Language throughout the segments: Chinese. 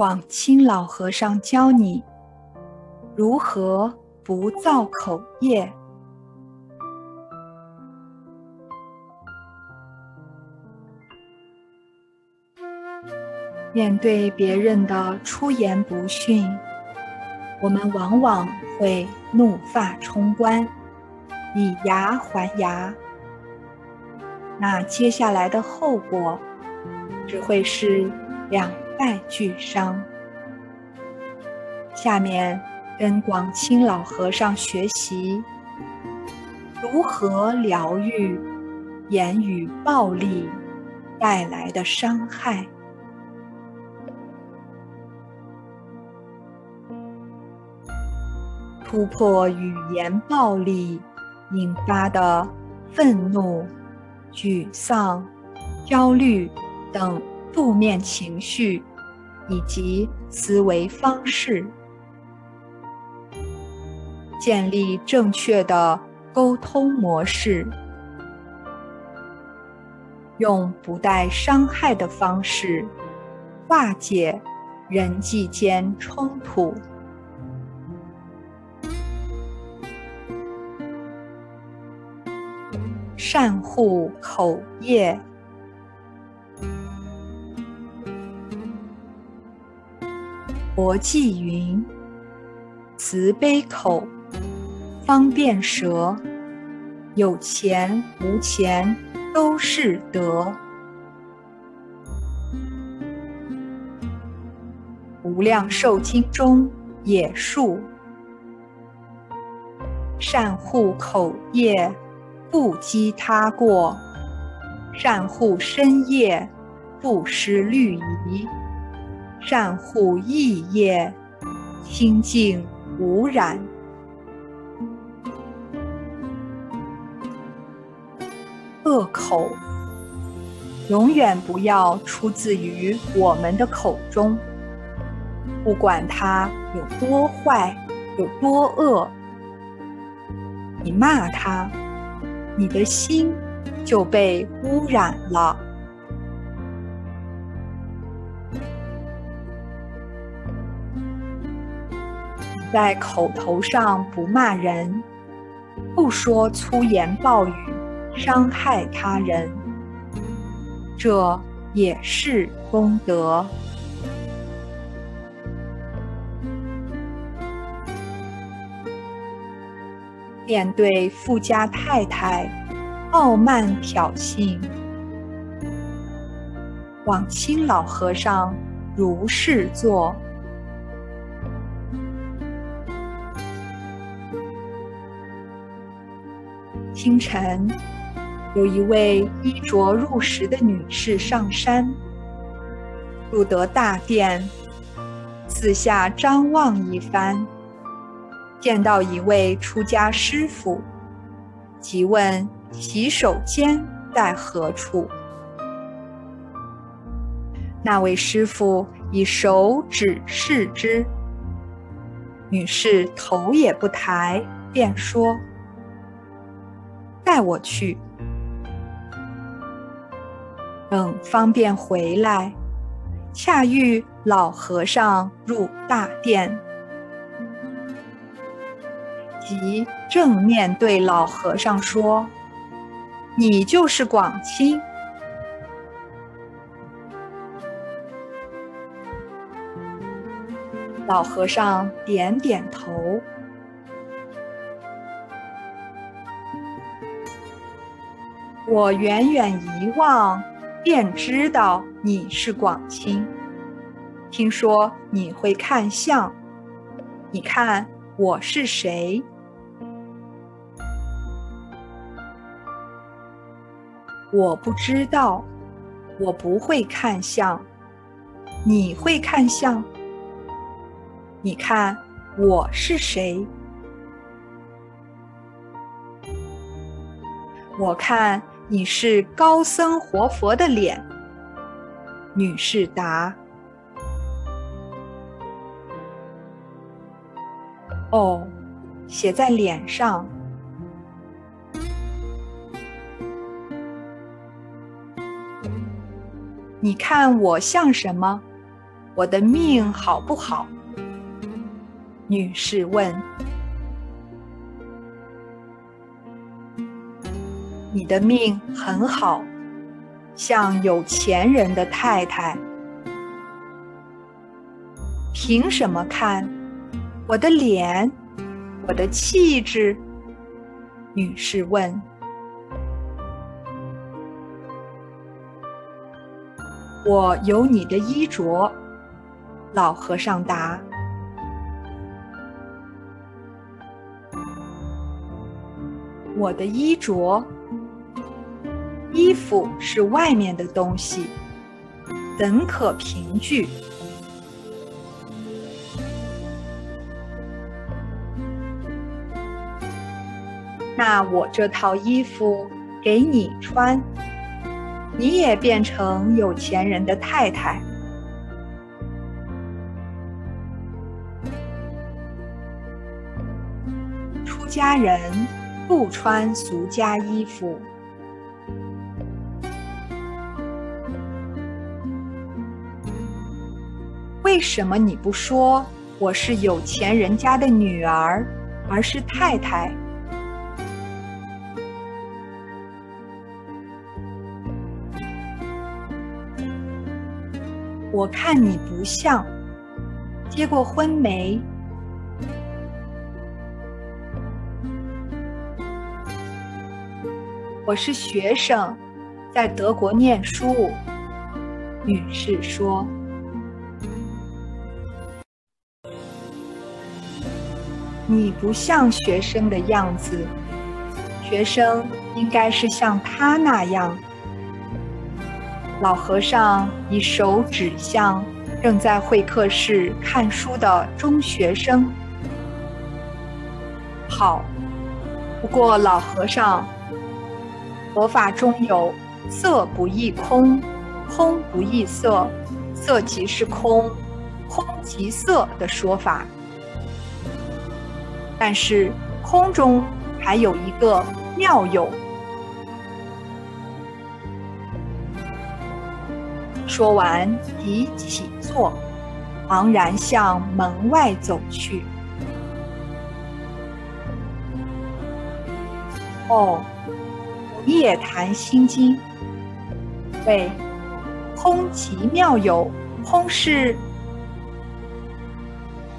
广清老和尚教你如何不造口业。面对别人的出言不逊，我们往往会怒发冲冠，以牙还牙。那接下来的后果，只会是两败俱伤。下面跟广清老和尚学习如何疗愈言语暴力带来的伤害。突破语言暴力引发的愤怒、沮丧、焦虑等负面情绪以及思维方式，建立正确的沟通模式，用不带伤害的方式化解人际间冲突。善护口业。佛记云：“慈悲口，方便舌，有钱无钱都是德。”《无量寿经》中也述：“善护口业。”不积他过，善护身业，不失律仪；善护意业，清净无染。恶口永远不要出自于我们的口中，不管它有多坏，有多恶，你骂他。你的心就被污染了。在口头上不骂人，不说粗言暴语，伤害他人，这也是功德。面对富家太太傲慢挑衅，往清老和尚如是做。清晨，有一位衣着入时的女士上山，入得大殿，四下张望一番。见到一位出家师傅，即问洗手间在何处。那位师傅以手指示之，女士头也不抬，便说：“带我去。”等方便回来，恰遇老和尚入大殿。即正面对老和尚说：“你就是广清。”老和尚点点头。我远远一望，便知道你是广清。听说你会看相，你看我是谁？我不知道，我不会看相。你会看相？你看我是谁？我看你是高僧活佛的脸。女士答：哦，写在脸上。你看我像什么？我的命好不好？女士问。你的命很好，像有钱人的太太。凭什么看我的脸，我的气质？女士问。我有你的衣着，老和尚答。我的衣着，衣服是外面的东西，怎可凭据？那我这套衣服给你穿。你也变成有钱人的太太。出家人不穿俗家衣服。为什么你不说我是有钱人家的女儿，而是太太？我看你不像，结过婚没？我是学生，在德国念书。女士说：“你不像学生的样子，学生应该是像他那样。”老和尚以手指向正在会客室看书的中学生。好，不过老和尚，佛法中有“色不异空，空不异色，色即是空，空即色”的说法。但是空中还有一个妙友。说完，即起坐，昂然向门外走去。哦，你也谈心经？喂，空即妙有，空是？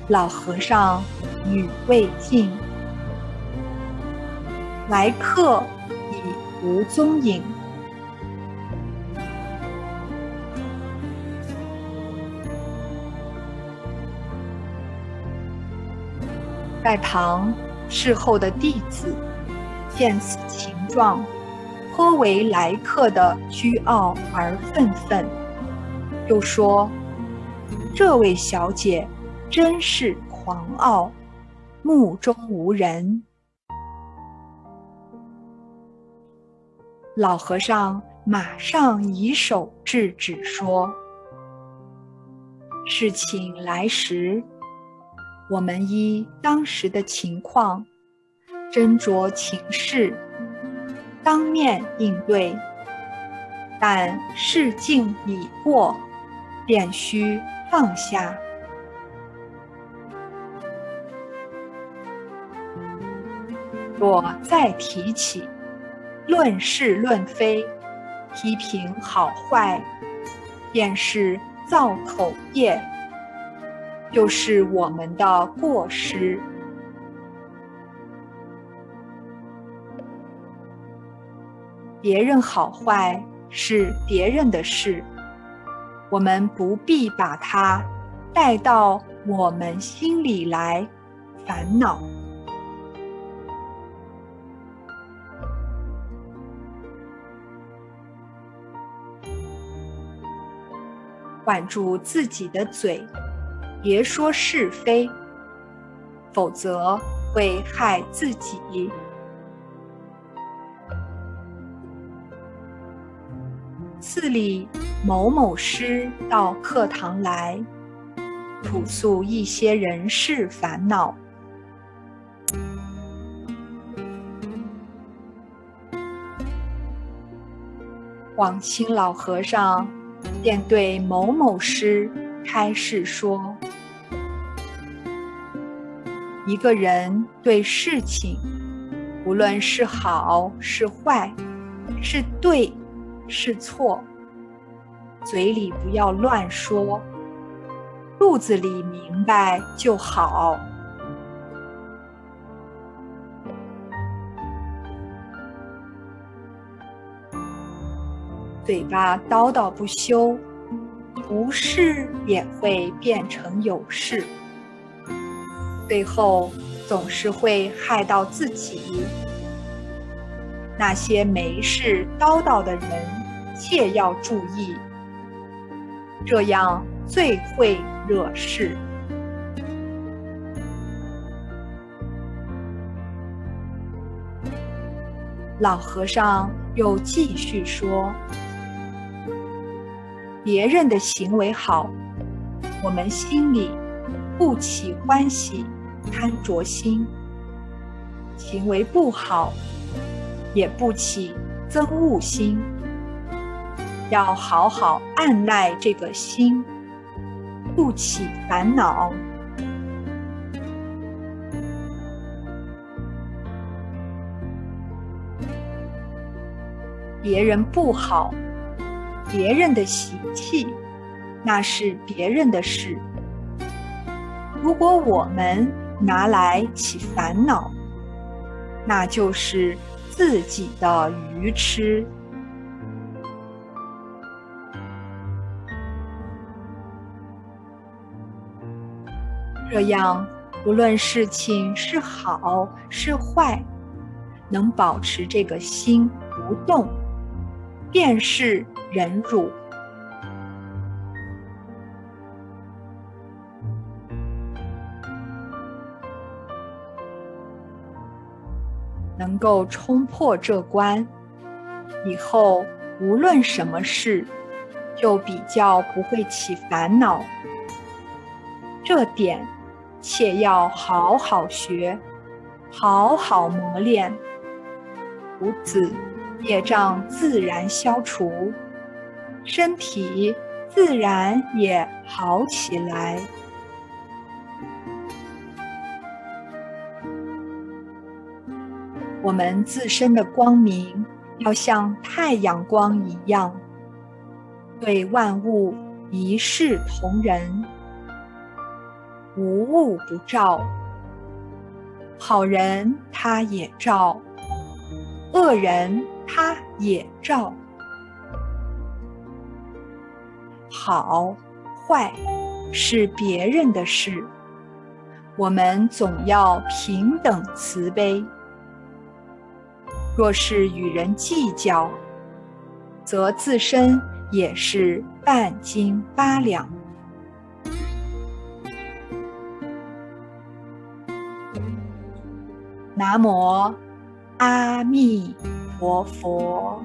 老和尚语未尽，来客已无踪影。在旁侍候的弟子见此情状，颇为来客的倨傲而愤愤，又说：“这位小姐真是狂傲，目中无人。”老和尚马上以手制止说：“事情来时。”我们依当时的情况，斟酌情势，当面应对。但事境已过，便需放下。若再提起，论是论非，批评好坏，便是造口业。就是我们的过失。别人好坏是别人的事，我们不必把它带到我们心里来烦恼。管住自己的嘴。别说是非，否则会害自己。寺里某某师到课堂来，吐诉一些人事烦恼。往清老和尚便对某某师。开示说：一个人对事情，无论是好是坏，是对是错，嘴里不要乱说，肚子里明白就好。嘴巴叨叨不休，无事也会变成有事，最后总是会害到自己。那些没事叨叨的人，切要注意，这样最会惹事。老和尚又继续说。别人的行为好，我们心里不起欢喜、贪着心；行为不好，也不起憎恶心。要好好按耐这个心，不起烦恼。别人不好。别人的习气，那是别人的事。如果我们拿来起烦恼，那就是自己的愚痴。这样，无论事情是好是坏，能保持这个心不动，便是。忍辱，能够冲破这关，以后无论什么事，就比较不会起烦恼。这点，切要好好学，好好磨练，如此业障自然消除。身体自然也好起来。我们自身的光明要像太阳光一样，对万物一视同仁，无物不照。好人他也照，恶人他也照。好坏是别人的事，我们总要平等慈悲。若是与人计较，则自身也是半斤八两。南无阿弥陀佛。